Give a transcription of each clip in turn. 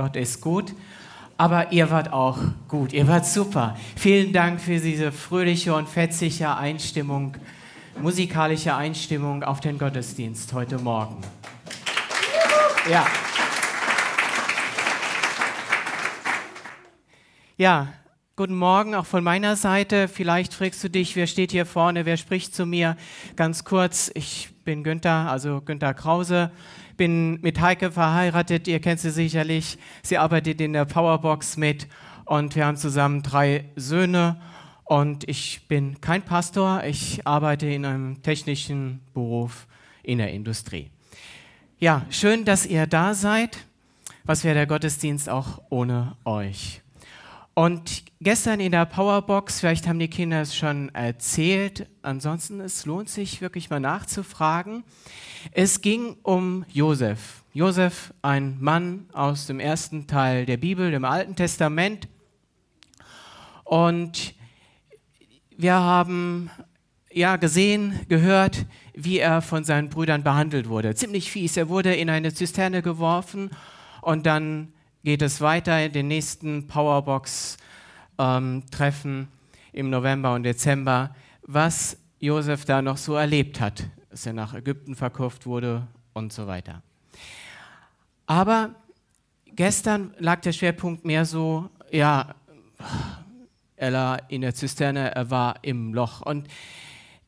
Gott ist gut. Aber ihr wart auch gut, ihr wart super. Vielen Dank für diese fröhliche und fetzige Einstimmung, musikalische Einstimmung auf den Gottesdienst heute Morgen. Ja. Ja, guten Morgen auch von meiner Seite. Vielleicht fragst du dich, wer steht hier vorne, wer spricht zu mir? Ganz kurz, ich bin Günther, also Günther Krause, bin mit Heike verheiratet, ihr kennt sie sicherlich. Sie arbeitet in der Powerbox mit und wir haben zusammen drei Söhne. Und ich bin kein Pastor, ich arbeite in einem technischen Beruf in der Industrie. Ja, schön, dass ihr da seid. Was wäre der Gottesdienst auch ohne euch? Und gestern in der Powerbox, vielleicht haben die Kinder es schon erzählt, ansonsten es lohnt sich wirklich mal nachzufragen. Es ging um Josef. Josef, ein Mann aus dem ersten Teil der Bibel, dem Alten Testament. Und wir haben ja gesehen, gehört, wie er von seinen Brüdern behandelt wurde. Ziemlich fies. Er wurde in eine Zisterne geworfen und dann geht es weiter in den nächsten Powerbox-Treffen ähm, im November und Dezember, was Josef da noch so erlebt hat, dass er nach Ägypten verkauft wurde und so weiter. Aber gestern lag der Schwerpunkt mehr so, ja, er war in der Zisterne, er war im Loch. Und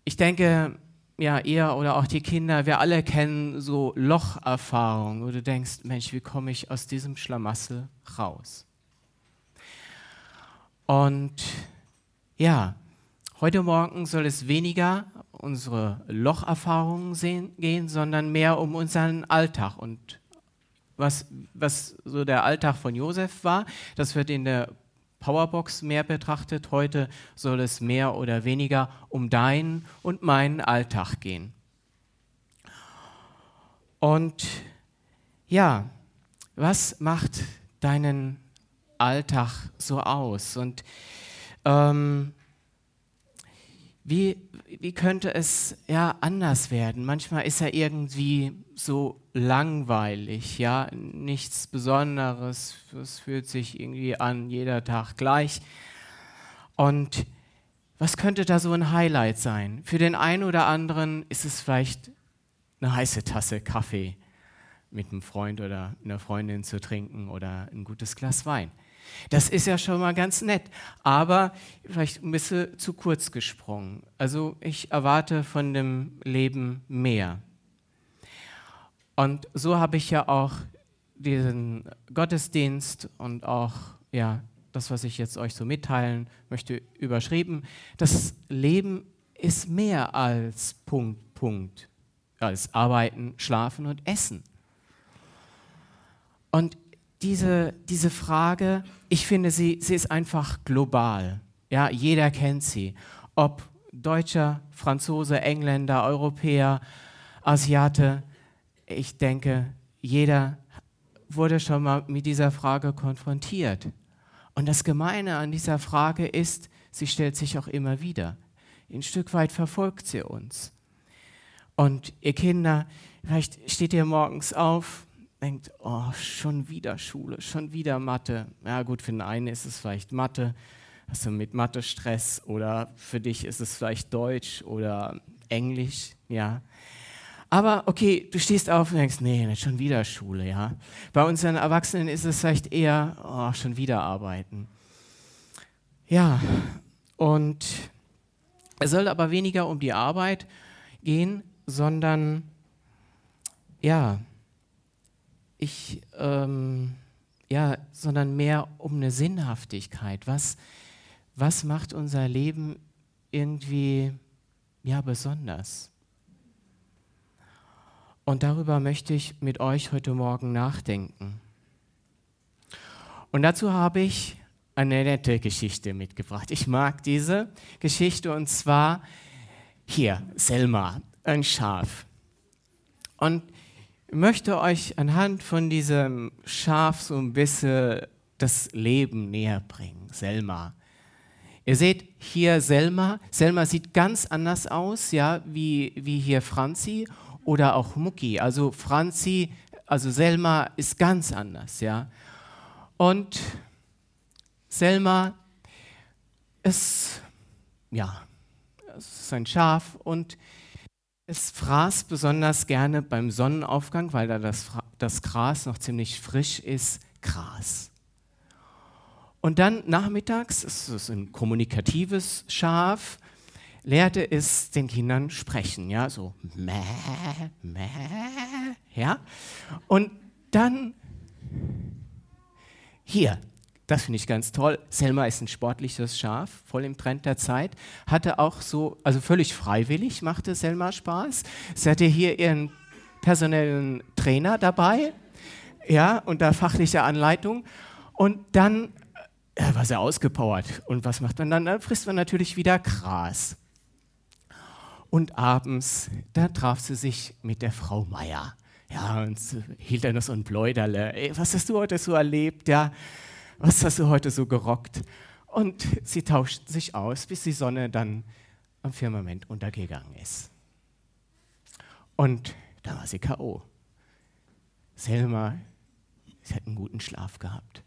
ich denke, ja, ihr oder auch die Kinder, wir alle kennen so Locherfahrungen, wo du denkst, Mensch, wie komme ich aus diesem Schlamassel raus? Und ja, heute Morgen soll es weniger unsere Locherfahrungen sehen, gehen, sondern mehr um unseren Alltag und was, was so der Alltag von Josef war. Das wird in der Powerbox mehr betrachtet. Heute soll es mehr oder weniger um deinen und meinen Alltag gehen. Und ja, was macht deinen Alltag so aus? Und ähm, wie, wie könnte es ja anders werden? Manchmal ist er irgendwie so langweilig, ja, nichts Besonderes, es fühlt sich irgendwie an, jeder Tag gleich. Und was könnte da so ein Highlight sein? Für den einen oder anderen ist es vielleicht eine heiße Tasse Kaffee mit einem Freund oder einer Freundin zu trinken oder ein gutes Glas Wein. Das ist ja schon mal ganz nett, aber vielleicht ein bisschen zu kurz gesprungen. Also ich erwarte von dem Leben mehr. Und so habe ich ja auch diesen Gottesdienst und auch ja, das, was ich jetzt euch so mitteilen möchte, überschrieben. Das Leben ist mehr als Punkt, Punkt, als Arbeiten, Schlafen und Essen. Und diese, diese Frage, ich finde, sie, sie ist einfach global. Ja, jeder kennt sie. Ob Deutscher, Franzose, Engländer, Europäer, Asiate. Ich denke, jeder wurde schon mal mit dieser Frage konfrontiert. Und das Gemeine an dieser Frage ist, sie stellt sich auch immer wieder. Ein Stück weit verfolgt sie uns. Und ihr Kinder, vielleicht steht ihr morgens auf, denkt, oh, schon wieder Schule, schon wieder Mathe. Ja gut, für den einen ist es vielleicht Mathe, hast du mit Mathe Stress oder für dich ist es vielleicht Deutsch oder Englisch, ja. Aber okay, du stehst auf und denkst, nee, nicht schon wieder Schule, ja. Bei unseren Erwachsenen ist es vielleicht eher, oh, schon wieder arbeiten. Ja, und es soll aber weniger um die Arbeit gehen, sondern ja, ich, ähm, ja, sondern mehr um eine Sinnhaftigkeit. Was, was macht unser Leben irgendwie ja, besonders? Und darüber möchte ich mit euch heute Morgen nachdenken. Und dazu habe ich eine nette Geschichte mitgebracht. Ich mag diese Geschichte und zwar hier, Selma, ein Schaf. Und möchte euch anhand von diesem Schaf so ein bisschen das Leben näher bringen. Selma. Ihr seht hier Selma. Selma sieht ganz anders aus, ja, wie, wie hier Franzi oder auch Mucki. Also Franzi, also Selma ist ganz anders, ja. Und Selma ist, ja, ist ein Schaf und es fraß besonders gerne beim Sonnenaufgang, weil da das, das Gras noch ziemlich frisch ist, Gras. Und dann nachmittags, es ist ein kommunikatives Schaf, lehrte es den Kindern sprechen, ja, so mäh, mäh, ja. Und dann hier, das finde ich ganz toll. Selma ist ein sportliches Schaf, voll im Trend der Zeit. Hatte auch so, also völlig freiwillig machte Selma Spaß. Sie hatte hier ihren personellen Trainer dabei, ja, unter fachlicher Anleitung. Und dann ja, war sie ausgepowert. Und was macht man dann? Dann frisst man natürlich wieder Gras. Und abends, da traf sie sich mit der Frau Meier. Ja, und hielt dann noch so ein Pläuderle. Ey, was hast du heute so erlebt? Ja, was hast du heute so gerockt? Und sie tauschten sich aus, bis die Sonne dann am Firmament untergegangen ist. Und da war sie K.O. Selma, sie hat einen guten Schlaf gehabt.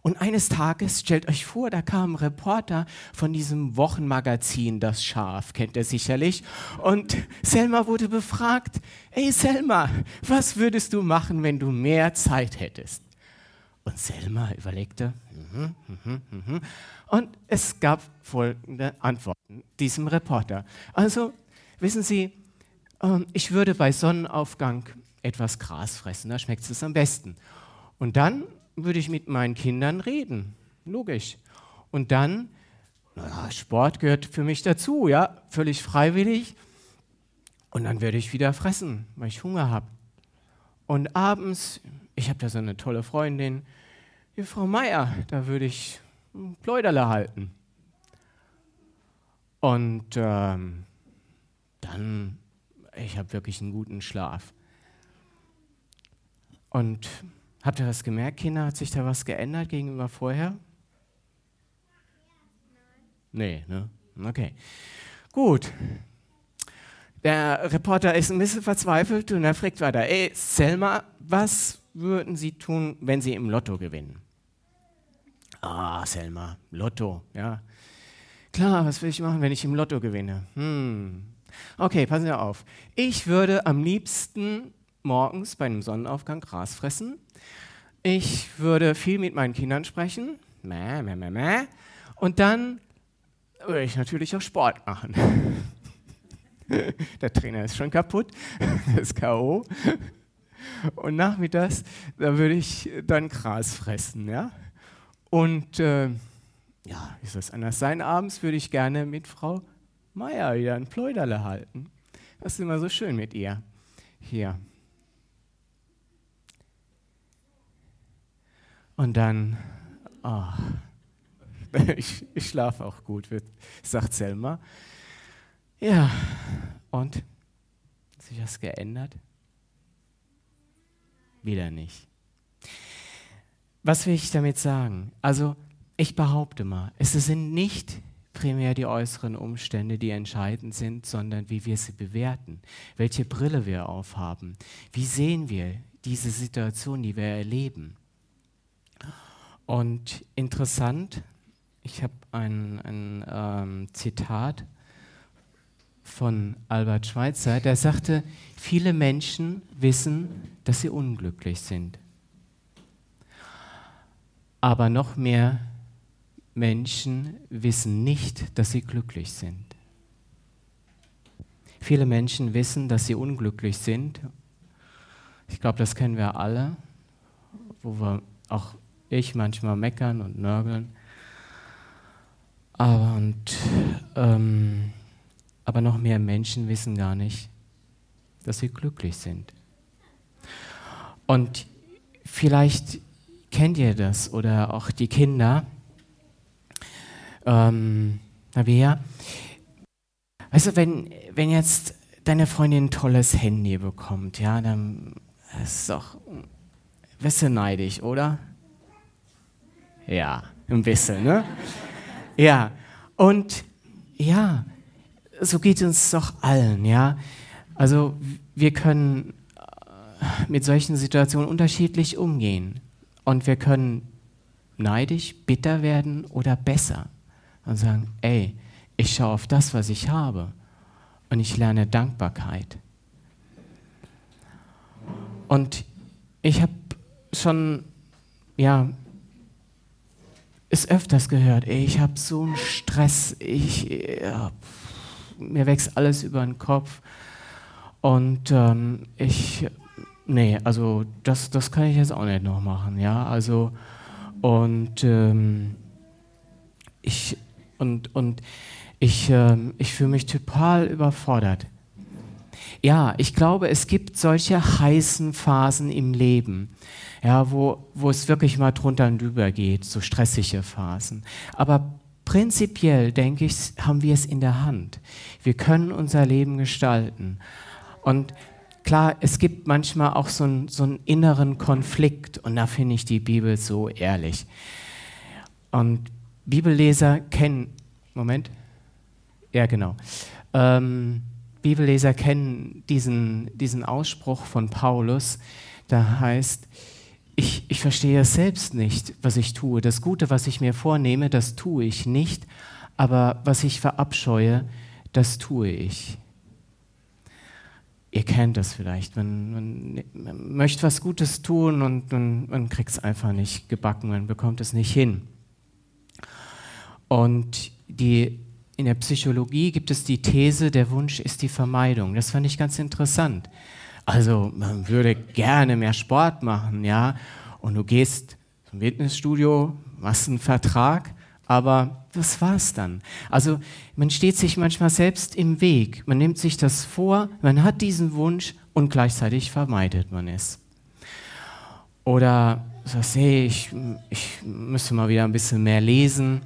Und eines Tages, stellt euch vor, da kam ein Reporter von diesem Wochenmagazin Das Schaf, kennt ihr sicherlich. Und Selma wurde befragt, ey Selma, was würdest du machen, wenn du mehr Zeit hättest? Und Selma überlegte, -hmm, mm -hmm. und es gab folgende Antworten diesem Reporter. Also, wissen Sie, ähm, ich würde bei Sonnenaufgang etwas Gras fressen, da schmeckt es am besten. Und dann würde ich mit meinen Kindern reden. Logisch. Und dann, naja, Sport gehört für mich dazu, ja, völlig freiwillig. Und dann werde ich wieder fressen, weil ich Hunger habe. Und abends, ich habe da so eine tolle Freundin, die Frau Meier, da würde ich ein Pläuderle halten. Und ähm, dann, ich habe wirklich einen guten Schlaf. Und Habt ihr was gemerkt, Kinder? Hat sich da was geändert gegenüber vorher? Nee, ne? Okay. Gut. Der Reporter ist ein bisschen verzweifelt und er fragt weiter: Ey, Selma, was würden Sie tun, wenn Sie im Lotto gewinnen? Ah, Selma, Lotto, ja. Klar, was will ich machen, wenn ich im Lotto gewinne? Hm. Okay, passen Sie auf. Ich würde am liebsten morgens bei einem Sonnenaufgang Gras fressen ich würde viel mit meinen Kindern sprechen. Mäh, mäh, mäh, mäh. Und dann würde ich natürlich auch Sport machen. Der Trainer ist schon kaputt, der ist K.O. Und nachmittags, da würde ich dann Gras fressen. Ja? Und äh, ja, wie soll es anders sein? Abends würde ich gerne mit Frau Meier wieder ein Pläuderle halten. Das ist immer so schön mit ihr hier. Und dann, oh, ich, ich schlafe auch gut, sagt Selma. Ja, und hat sich was geändert? Wieder nicht. Was will ich damit sagen? Also, ich behaupte mal, es sind nicht primär die äußeren Umstände, die entscheidend sind, sondern wie wir sie bewerten, welche Brille wir aufhaben, wie sehen wir diese Situation, die wir erleben. Und interessant, ich habe ein, ein ähm, Zitat von Albert Schweitzer, der sagte, viele Menschen wissen, dass sie unglücklich sind. Aber noch mehr Menschen wissen nicht, dass sie glücklich sind. Viele Menschen wissen, dass sie unglücklich sind. Ich glaube, das kennen wir alle, wo wir auch ich manchmal meckern und nörgeln. Aber, und, ähm, aber noch mehr Menschen wissen gar nicht, dass sie glücklich sind. Und vielleicht kennt ihr das oder auch die Kinder. Ähm, Nabia, weißt du, wenn, wenn jetzt deine Freundin ein tolles Handy bekommt, ja, dann ist doch, wirst du neidisch, oder? Ja, ein bisschen, ne? Ja, und ja, so geht uns doch allen, ja. Also wir können äh, mit solchen Situationen unterschiedlich umgehen. Und wir können neidisch, bitter werden oder besser und sagen, ey, ich schaue auf das, was ich habe und ich lerne Dankbarkeit. Und ich habe schon, ja, es öfters gehört, ey, ich habe so einen Stress, ich, ja, mir wächst alles über den Kopf und ähm, ich, nee, also das, das kann ich jetzt auch nicht noch machen, ja, also und ähm, ich, und, und ich, ähm, ich fühle mich total überfordert. Ja, ich glaube, es gibt solche heißen Phasen im Leben, ja, wo, wo es wirklich mal drunter und drüber geht, so stressige Phasen. Aber prinzipiell, denke ich, haben wir es in der Hand. Wir können unser Leben gestalten. Und klar, es gibt manchmal auch so, ein, so einen inneren Konflikt und da finde ich die Bibel so ehrlich. Und Bibelleser kennen, Moment, ja genau, ähm, Bibelleser kennen diesen, diesen Ausspruch von Paulus, da heißt, ich, ich verstehe es selbst nicht, was ich tue. Das Gute, was ich mir vornehme, das tue ich nicht, aber was ich verabscheue, das tue ich. Ihr kennt das vielleicht, man, man, man möchte was Gutes tun und man, man kriegt es einfach nicht gebacken, man bekommt es nicht hin. Und die in der Psychologie gibt es die These, der Wunsch ist die Vermeidung. Das fand ich ganz interessant. Also man würde gerne mehr Sport machen, ja, und du gehst zum Fitnessstudio, machst einen Vertrag, aber das war's dann. Also man steht sich manchmal selbst im Weg. Man nimmt sich das vor, man hat diesen Wunsch und gleichzeitig vermeidet man es. Oder sagst, hey, ich, ich müsste mal wieder ein bisschen mehr lesen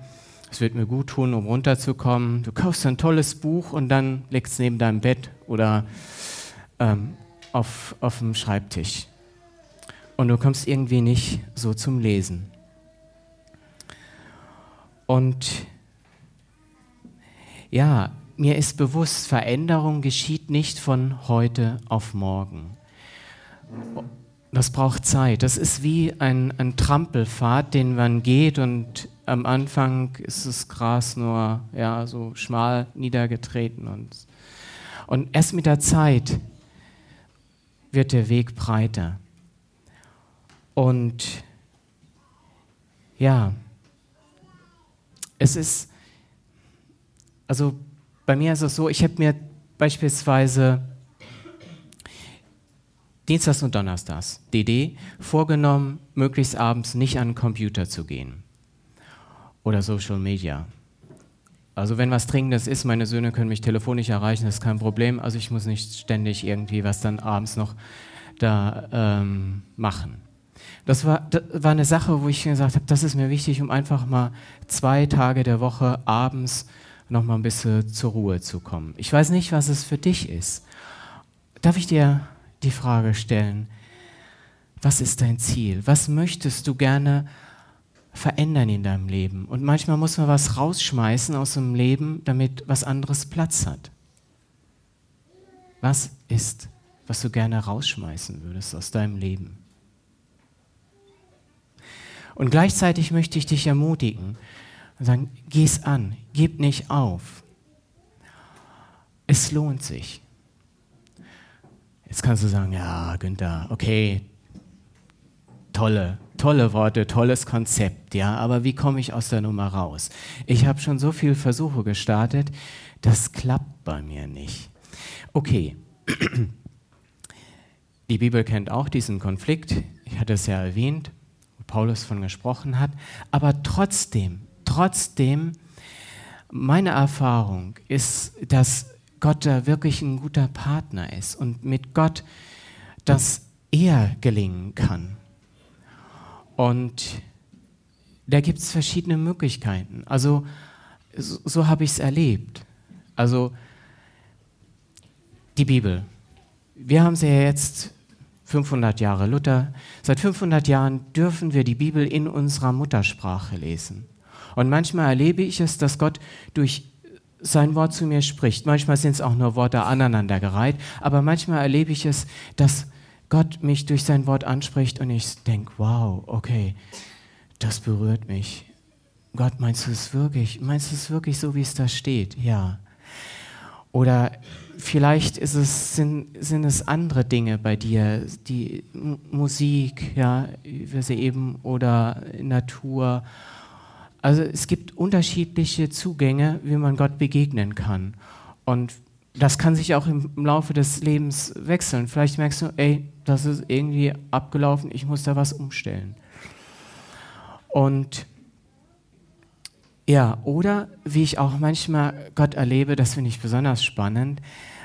es wird mir gut tun, um runterzukommen. Du kaufst ein tolles Buch und dann legst es neben deinem Bett oder ähm, auf, auf dem Schreibtisch. Und du kommst irgendwie nicht so zum Lesen. Und ja, mir ist bewusst, Veränderung geschieht nicht von heute auf morgen. Das braucht Zeit. Das ist wie ein, ein Trampelpfad, den man geht und am Anfang ist das Gras nur ja, so schmal niedergetreten. Und, und erst mit der Zeit wird der Weg breiter. Und ja, es ist, also bei mir ist es so, ich habe mir beispielsweise Dienstags und Donnerstags, DD, vorgenommen, möglichst abends nicht an den Computer zu gehen oder Social Media. Also wenn was Dringendes ist, meine Söhne können mich telefonisch erreichen, das ist kein Problem. Also ich muss nicht ständig irgendwie was dann abends noch da ähm, machen. Das war, das war eine Sache, wo ich gesagt habe, das ist mir wichtig, um einfach mal zwei Tage der Woche abends noch mal ein bisschen zur Ruhe zu kommen. Ich weiß nicht, was es für dich ist. Darf ich dir die Frage stellen, was ist dein Ziel? Was möchtest du gerne verändern in deinem Leben. Und manchmal muss man was rausschmeißen aus dem Leben, damit was anderes Platz hat. Was ist, was du gerne rausschmeißen würdest aus deinem Leben? Und gleichzeitig möchte ich dich ermutigen und sagen, geh's an, gib nicht auf. Es lohnt sich. Jetzt kannst du sagen, ja, Günther, okay, tolle, tolle Worte, tolles Konzept, ja, aber wie komme ich aus der Nummer raus? Ich habe schon so viele Versuche gestartet, das klappt bei mir nicht. Okay, die Bibel kennt auch diesen Konflikt, ich hatte es ja erwähnt, wo Paulus von gesprochen hat, aber trotzdem, trotzdem, meine Erfahrung ist, dass Gott da wirklich ein guter Partner ist und mit Gott das eher gelingen kann. Und da gibt es verschiedene Möglichkeiten. Also so, so habe ich es erlebt. Also die Bibel. Wir haben sie ja jetzt 500 Jahre Luther. Seit 500 Jahren dürfen wir die Bibel in unserer Muttersprache lesen. Und manchmal erlebe ich es, dass Gott durch sein Wort zu mir spricht. Manchmal sind es auch nur Worte aneinandergereiht, aber manchmal erlebe ich es, dass Gott mich durch sein Wort anspricht und ich denke, wow, okay, das berührt mich. Gott, meinst du es wirklich? Meinst du es wirklich so, wie es da steht? Ja. Oder vielleicht ist es, sind, sind es andere Dinge bei dir, die Musik, ja, wir sie eben, oder Natur. Also es gibt unterschiedliche Zugänge, wie man Gott begegnen kann. Und das kann sich auch im Laufe des Lebens wechseln. Vielleicht merkst du, ey, das ist irgendwie abgelaufen, ich muss da was umstellen. Und ja, oder wie ich auch manchmal Gott erlebe, das finde ich besonders spannend,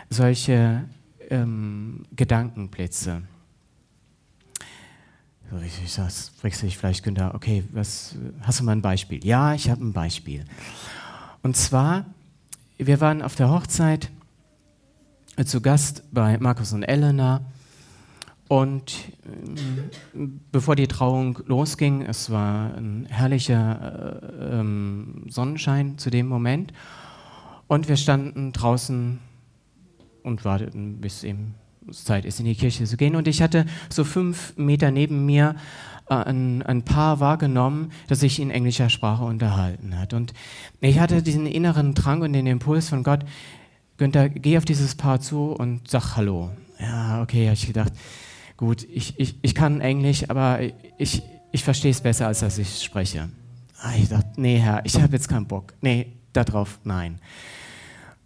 solche ähm, Gedankenblitze. Ich das fragst du dich vielleicht, Günther, okay, was, hast du mal ein Beispiel? Ja, ich habe ein Beispiel. Und zwar, wir waren auf der Hochzeit zu Gast bei Markus und Elena und äh, bevor die Trauung losging, es war ein herrlicher äh, ähm, Sonnenschein zu dem Moment. Und wir standen draußen und warteten, bis eben Zeit ist, in die Kirche zu gehen. Und ich hatte so fünf Meter neben mir äh, ein, ein, Paar wahrgenommen, das sich in englischer Sprache unterhalten hat. Und ich hatte diesen inneren Drang und den Impuls von Gott, Günther, geh auf dieses Paar zu und sag Hallo. Ja, okay, habe ich gedacht gut, ich, ich, ich kann Englisch, aber ich, ich verstehe es besser, als dass ich spreche. Ich dachte, nee, Herr, ich habe jetzt keinen Bock. Nee, darauf, nein.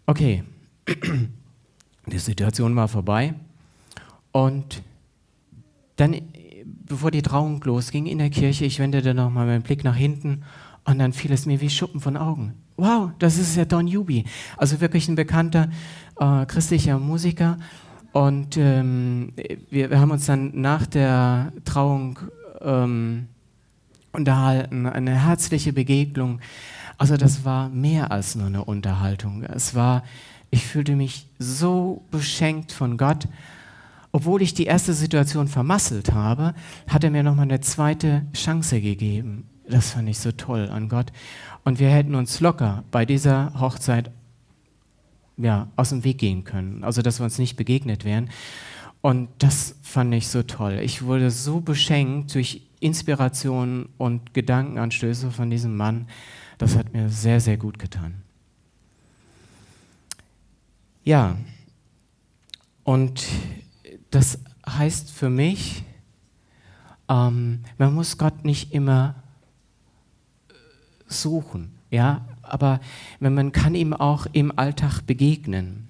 Okay, die Situation war vorbei. Und dann, bevor die Trauung losging in der Kirche, ich wendete nochmal meinen Blick nach hinten und dann fiel es mir wie Schuppen von Augen. Wow, das ist ja Don Juby. Also wirklich ein bekannter äh, christlicher Musiker. Und ähm, wir, wir, haben uns dann nach der Trauung ähm, unterhalten, eine herzliche Begegnung. Also das war mehr als nur eine Unterhaltung. Es war, ich fühlte mich so beschenkt von Gott. Obwohl ich die erste Situation vermasselt habe, hat er mir nochmal eine zweite Chance gegeben. Das fand ich so toll an Gott. Und wir hätten uns locker bei dieser Hochzeit ja, aus dem Weg gehen können. Also, dass wir uns nicht begegnet wären. Und das fand ich so toll. Ich wurde so beschenkt durch Inspirationen und Gedankenanstöße von diesem Mann. Das hat mir sehr, sehr gut getan. Ja, und das heißt für mich, ähm, man muss Gott nicht immer suchen. Ja, aber man kann ihm auch im Alltag begegnen.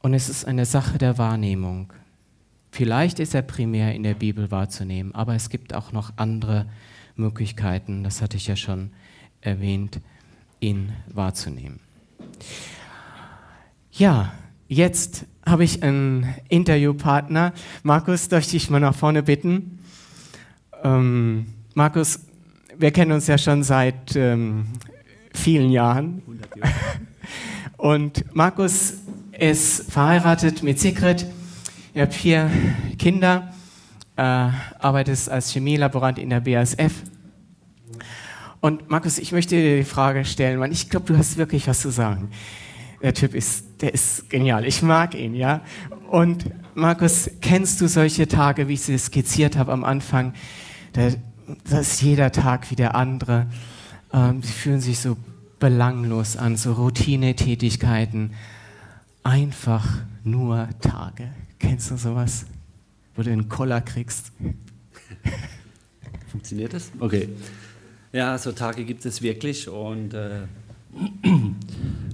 Und es ist eine Sache der Wahrnehmung. Vielleicht ist er primär in der Bibel wahrzunehmen, aber es gibt auch noch andere Möglichkeiten, das hatte ich ja schon erwähnt, ihn wahrzunehmen. Ja, jetzt habe ich einen Interviewpartner. Markus, darf ich dich mal nach vorne bitten? Ähm, Markus, wir kennen uns ja schon seit ähm, vielen Jahren. Und Markus ist verheiratet mit Sigrid. Er hat vier Kinder, äh, arbeitet als Chemielaborant in der BASF. Und Markus, ich möchte dir die Frage stellen, weil ich glaube, du hast wirklich was zu sagen. Der Typ ist, der ist genial. Ich mag ihn, ja. Und Markus, kennst du solche Tage, wie ich sie skizziert habe am Anfang? Da, das ist jeder Tag wie der andere. Ähm, sie fühlen sich so belanglos an, so Routinetätigkeiten. Einfach nur Tage. Kennst du sowas? Wo du einen Koller kriegst? Funktioniert das? Okay. Ja, so Tage gibt es wirklich und, äh,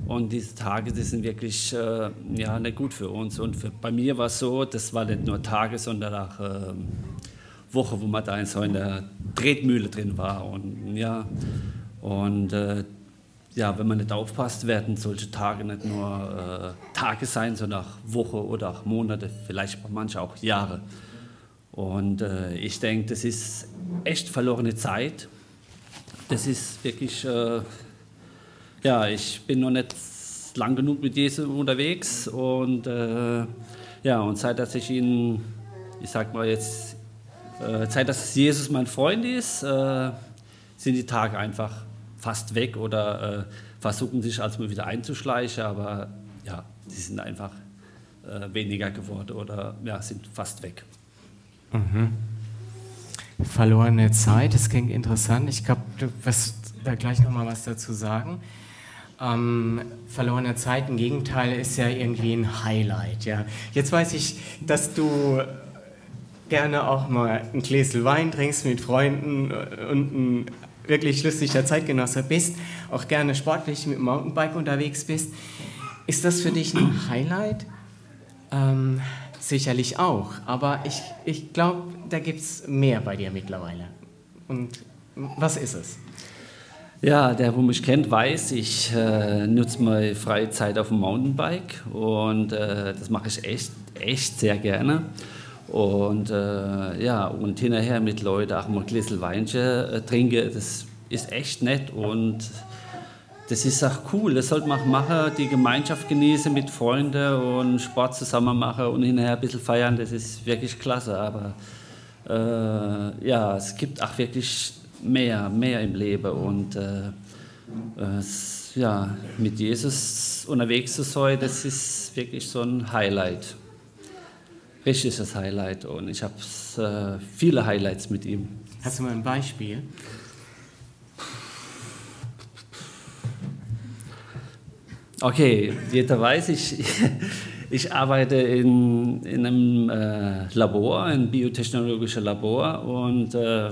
und diese Tage, die sind wirklich äh, ja, nicht gut für uns. Und für, bei mir war es so, das war nicht nur Tage, sondern auch äh, Woche, wo man da in einer Tretmühle drin war. Und ja, und äh, ja, wenn man nicht aufpasst, werden solche Tage nicht nur äh, Tage sein, sondern auch Wochen oder auch Monate, vielleicht manche auch Jahre. Und äh, ich denke, das ist echt verlorene Zeit. Das ist wirklich, äh, ja, ich bin noch nicht lang genug mit Jesus unterwegs und äh, ja, und seit dass ich ihn, ich sag mal jetzt, äh, seit dass Jesus mein Freund ist, äh, sind die Tage einfach fast weg oder äh, versuchen sich als mal wieder einzuschleichen, aber ja, die sind einfach äh, weniger geworden oder ja, sind fast weg. Mhm. Verlorene Zeit, das klingt interessant. Ich glaube, du wirst da gleich nochmal was dazu sagen. Ähm, verlorene Zeit, im Gegenteil, ist ja irgendwie ein Highlight. Ja. Jetzt weiß ich, dass du gerne auch mal ein Gläsel Wein trinkst mit Freunden und ein wirklich lustiger Zeitgenosse bist, auch gerne sportlich mit dem Mountainbike unterwegs bist. Ist das für dich ein Highlight? Ähm, sicherlich auch, aber ich, ich glaube, da gibt es mehr bei dir mittlerweile. Und was ist es? Ja, der, wo mich kennt, weiß, ich äh, nutze meine freie Zeit auf dem Mountainbike und äh, das mache ich echt, echt sehr gerne. Und äh, ja, und hinterher mit Leuten auch mal ein Gläschen Weinchen äh, trinke, das ist echt nett und das ist auch cool. Das sollte man machen, die Gemeinschaft genießen mit Freunden und Sport zusammen machen und hinterher ein bisschen feiern, das ist wirklich klasse. Aber äh, ja, es gibt auch wirklich mehr, mehr im Leben und äh, ja, mit Jesus unterwegs zu sein, das ist wirklich so ein Highlight richtiges Highlight und ich habe äh, viele Highlights mit ihm. Hast du mal ein Beispiel? Okay, jeder weiß, ich, ich arbeite in, in einem äh, Labor, ein biotechnologisches Labor und äh,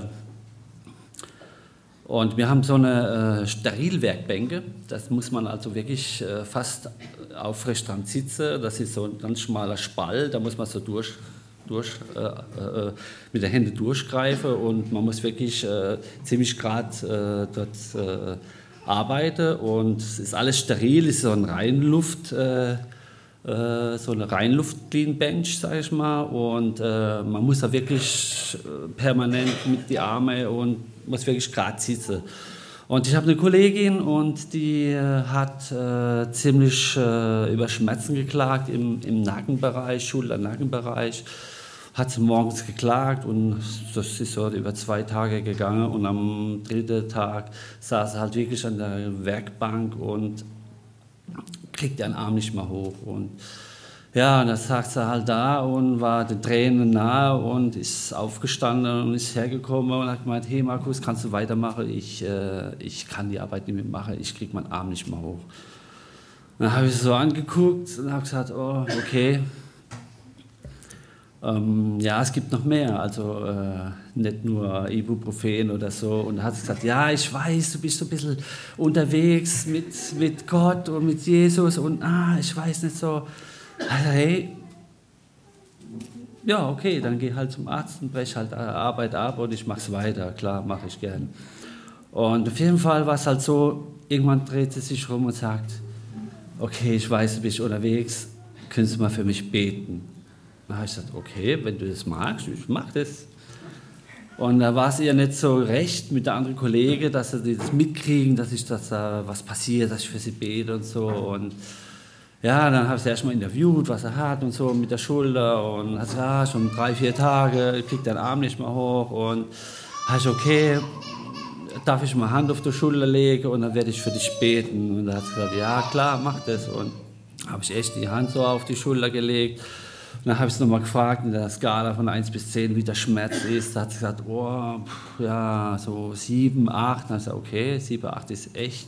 und wir haben so eine äh, Sterilwerkbänke, das muss man also wirklich äh, fast aufrecht dran sitzen. Das ist so ein ganz schmaler Spalt, da muss man so durch, durch, äh, äh mit den Händen durchgreifen und man muss wirklich äh, ziemlich gerade äh, dort arbeiten. Und es ist alles steril, es ist so ein Reinluft. So eine Reinluft-Clean-Bench, sage ich mal. Und man muss da wirklich permanent mit die Arme und muss wirklich gerade sitzen. Und ich habe eine Kollegin und die äh, hat äh, ziemlich äh, über Schmerzen geklagt im, im Nackenbereich, Schulter-Nackenbereich. Hat sie morgens geklagt und das ist so über zwei Tage gegangen. Und am dritten Tag saß sie halt wirklich an der Werkbank und kriegt den Arm nicht mehr hoch. Und ja, und dann saß er halt da und war den Tränen nahe und ist aufgestanden und ist hergekommen und hat gemeint, hey Markus, kannst du weitermachen? Ich, äh, ich kann die Arbeit nicht mehr machen, ich kriege meinen Arm nicht mehr hoch. Dann habe ich so angeguckt und habe gesagt, oh, okay. Ähm, ja, es gibt noch mehr, also äh, nicht nur Ibuprofen oder so. Und dann hat sie gesagt, ja, ich weiß, du bist so ein bisschen unterwegs mit, mit Gott und mit Jesus und ah, ich weiß nicht so. Also, hey, ja, okay, dann geh halt zum Arzt und brech halt Arbeit ab und ich mach's weiter. Klar, mache ich gern. Und auf jeden Fall war es halt so, irgendwann dreht sie sich rum und sagt, okay, ich weiß, du bist unterwegs, können Sie mal für mich beten? Dann habe ich gesagt, okay, wenn du das magst, ich mach das. Und da war es ihr nicht so recht mit der anderen Kollege, dass sie das mitkriegen, dass ich dass da was passiert, dass ich für sie bete und so. Und ja, dann habe ich sie erstmal interviewt, was er hat und so mit der Schulter und hat gesagt, ja, schon drei, vier Tage, kriegt den Arm nicht mehr hoch und habe ich, okay, darf ich mal Hand auf die Schulter legen und dann werde ich für dich beten. Und er hat gesagt, ja klar, mach das. Und habe ich echt die Hand so auf die Schulter gelegt. Und dann habe ich es nochmal gefragt in der Skala von 1 bis 10, wie der Schmerz ist. Da hat sie gesagt, oh, ja, so 7, 8. Dann habe ich gesagt, okay, 7, 8 ist echt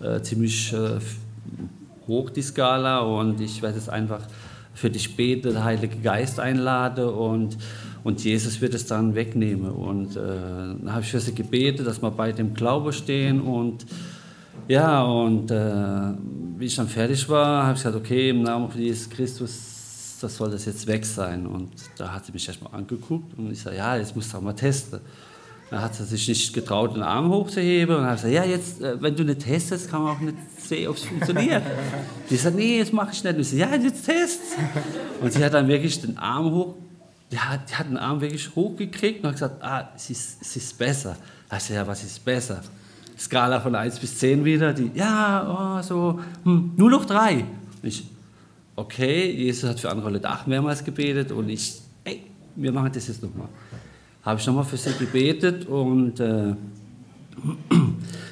äh, ziemlich äh, hoch, die Skala, und ich werde es einfach für dich beten, der Heilige Geist einlade und, und Jesus wird es dann wegnehmen. Und äh, dann habe ich für sie gebetet, dass wir bei dem Glaube stehen und ja, und äh, wie ich dann fertig war, habe ich gesagt, okay, im Namen von Jesus Christus, das soll das jetzt weg sein. Und da hat sie mich erstmal angeguckt und ich sage, ja, jetzt musst du auch mal testen. Dann hat sie sich nicht getraut, den Arm hochzuheben. Und hat gesagt, ja, jetzt, äh, wenn du nicht testest, kann man auch nicht sehen, ob es funktioniert. Die sagt, nee, jetzt mache ich nicht. Und ich so, ja, jetzt test. Und sie hat dann wirklich den Arm hoch, die hat, die hat den Arm wirklich hochgekriegt und hat gesagt, ah, es ist, es ist besser. Da ich ja, was ist besser? Skala von 1 bis 10 wieder, die, ja, oh, so, hm, nur noch 3. Ich, okay, Jesus hat für andere Leute auch mehrmals gebetet und ich, ey, wir machen das jetzt nochmal habe ich nochmal für sie gebetet und äh,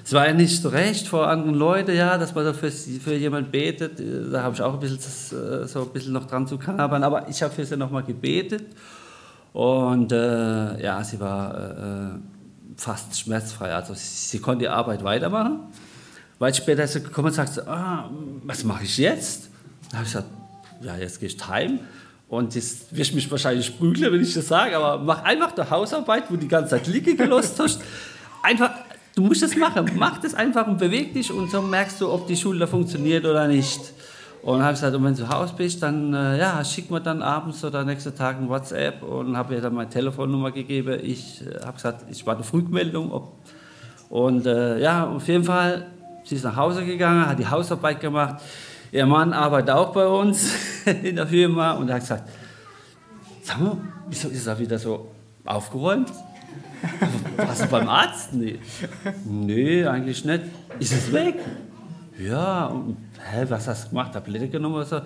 es war ja nicht so recht vor anderen Leuten, ja, dass man da für, für jemanden betet. Da habe ich auch ein bisschen, äh, so ein bisschen noch dran zu knabbern. Aber ich habe für sie nochmal gebetet. Und äh, ja, sie war äh, fast schmerzfrei. Also sie, sie, konnte die Arbeit weitermachen. Weil später ist sie gekommen und sagte, ah, was mache ich jetzt? Da habe ich gesagt, ja, jetzt gehe ich heim. Und jetzt wirst du mich wahrscheinlich prügeln, wenn ich das sage, aber mach einfach die Hausarbeit, wo du die ganze Zeit liegen gelost hast. Einfach, du musst das machen. Mach das einfach und beweg dich und so merkst du, ob die Schulter funktioniert oder nicht. Und habe gesagt, und wenn du zu Hause bist, dann äh, ja, schick mir dann abends oder nächsten Tag ein WhatsApp und habe ihr dann meine Telefonnummer gegeben. Ich äh, habe gesagt, ich warte auf Rückmeldung. Ob, und äh, ja, auf jeden Fall, sie ist nach Hause gegangen, hat die Hausarbeit gemacht. Ihr Mann arbeitet auch bei uns in der Firma und er hat gesagt, sag mal, wieso ist er wieder so aufgeräumt? Warst du beim Arzt? Nee. Nee, eigentlich nicht. Ist es weg? Ja, und, hä, was hast du gemacht? Tablette genommen oder so?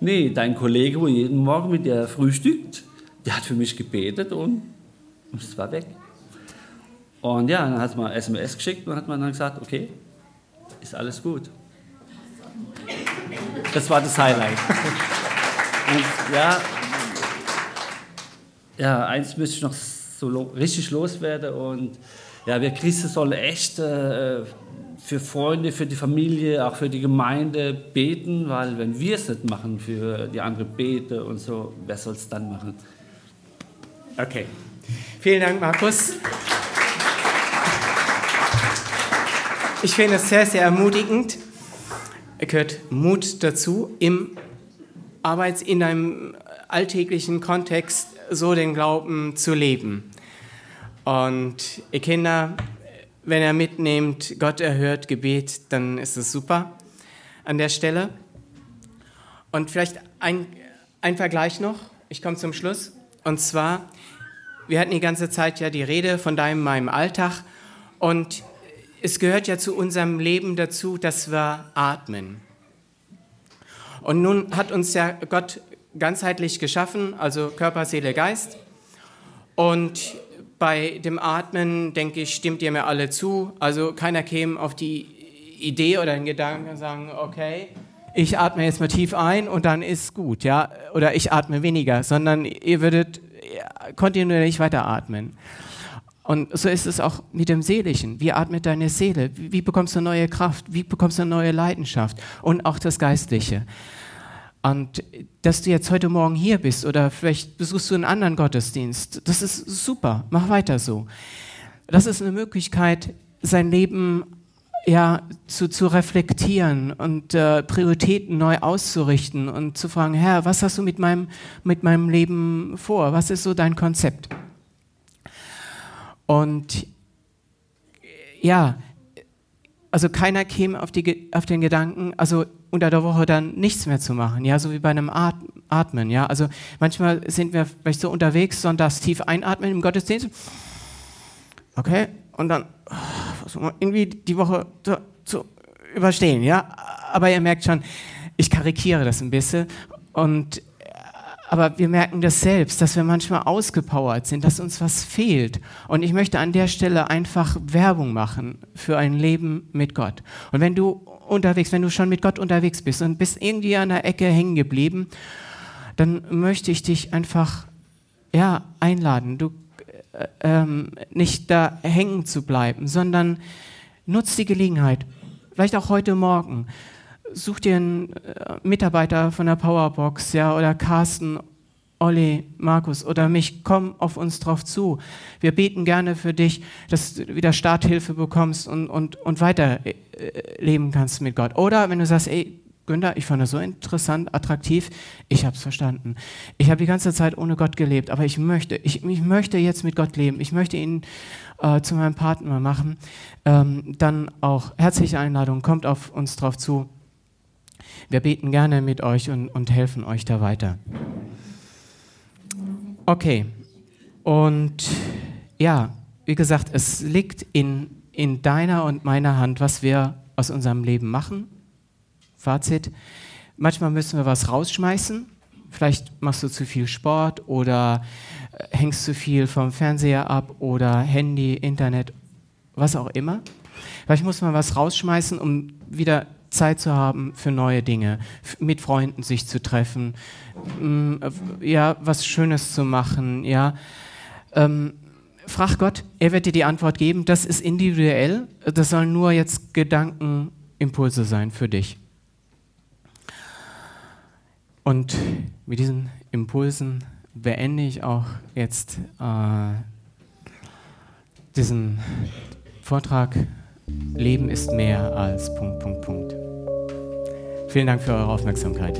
Nee, dein Kollege, wo jeden Morgen mit dir frühstückt, der hat für mich gebetet und, und es war weg. Und ja, dann hat man SMS geschickt und hat man dann gesagt, okay, ist alles gut. Das war das Highlight. Und ja, ja, eins müsste ich noch so lo richtig loswerden. Und ja, wir Christen sollen echt äh, für Freunde, für die Familie, auch für die Gemeinde beten, weil wenn wir es nicht machen, für die anderen beten und so, wer soll es dann machen? Okay. Vielen Dank, Markus. Ich finde es sehr, sehr ermutigend gehört Mut dazu, im Arbeits-, in einem alltäglichen Kontext so den Glauben zu leben. Und ihr Kinder, wenn ihr mitnehmt, Gott erhört Gebet, dann ist es super an der Stelle. Und vielleicht ein, ein Vergleich noch, ich komme zum Schluss. Und zwar, wir hatten die ganze Zeit ja die Rede von deinem, meinem Alltag. Und es gehört ja zu unserem Leben dazu, dass wir atmen. Und nun hat uns ja Gott ganzheitlich geschaffen, also Körper, Seele, Geist. Und bei dem Atmen, denke ich, stimmt ihr mir alle zu. Also keiner käme auf die Idee oder den Gedanken und sagen, okay, ich atme jetzt mal tief ein und dann ist gut, ja, oder ich atme weniger, sondern ihr würdet kontinuierlich weiter atmen. Und so ist es auch mit dem Seelischen. Wie atmet deine Seele? Wie bekommst du neue Kraft? Wie bekommst du neue Leidenschaft? Und auch das Geistliche. Und dass du jetzt heute Morgen hier bist oder vielleicht besuchst du einen anderen Gottesdienst, das ist super. Mach weiter so. Das ist eine Möglichkeit, sein Leben ja, zu, zu reflektieren und äh, Prioritäten neu auszurichten und zu fragen, Herr, was hast du mit meinem, mit meinem Leben vor? Was ist so dein Konzept? Und ja, also keiner käme auf, die, auf den Gedanken, also unter der Woche dann nichts mehr zu machen, ja, so wie bei einem Atmen, ja. Also manchmal sind wir vielleicht so unterwegs, sonntags tief einatmen im Gottesdienst, okay, und dann irgendwie die Woche zu, zu überstehen, ja. Aber ihr merkt schon, ich karikiere das ein bisschen und aber wir merken das selbst, dass wir manchmal ausgepowert sind, dass uns was fehlt. Und ich möchte an der Stelle einfach Werbung machen für ein Leben mit Gott. Und wenn du unterwegs, wenn du schon mit Gott unterwegs bist und bist irgendwie an der Ecke hängen geblieben, dann möchte ich dich einfach ja, einladen, du, äh, ähm, nicht da hängen zu bleiben, sondern nutz die Gelegenheit, vielleicht auch heute Morgen, such dir einen äh, Mitarbeiter von der Powerbox, ja, oder Carsten, Olli, Markus oder mich, komm auf uns drauf zu. Wir beten gerne für dich, dass du wieder Starthilfe bekommst und, und, und weiterleben äh, kannst mit Gott. Oder wenn du sagst, ey, Günther, ich fand das so interessant, attraktiv, ich habe es verstanden. Ich habe die ganze Zeit ohne Gott gelebt, aber ich möchte, ich, ich möchte jetzt mit Gott leben. Ich möchte ihn äh, zu meinem Partner machen. Ähm, dann auch herzliche Einladung, kommt auf uns drauf zu. Wir beten gerne mit euch und, und helfen euch da weiter. Okay, und ja, wie gesagt, es liegt in, in deiner und meiner Hand, was wir aus unserem Leben machen. Fazit, manchmal müssen wir was rausschmeißen. Vielleicht machst du zu viel Sport oder äh, hängst zu viel vom Fernseher ab oder Handy, Internet was auch immer. Vielleicht muss man was rausschmeißen, um wieder Zeit zu haben für neue Dinge, mit Freunden sich zu treffen, mm, ja, was Schönes zu machen, ja. Ähm, frag Gott, er wird dir die Antwort geben. Das ist individuell, das sollen nur jetzt Gedankenimpulse sein für dich. Und mit diesen Impulsen beende ich auch jetzt äh, diesen Vortrag. Leben ist mehr als Punkt, Punkt, Punkt. Vielen Dank für eure Aufmerksamkeit.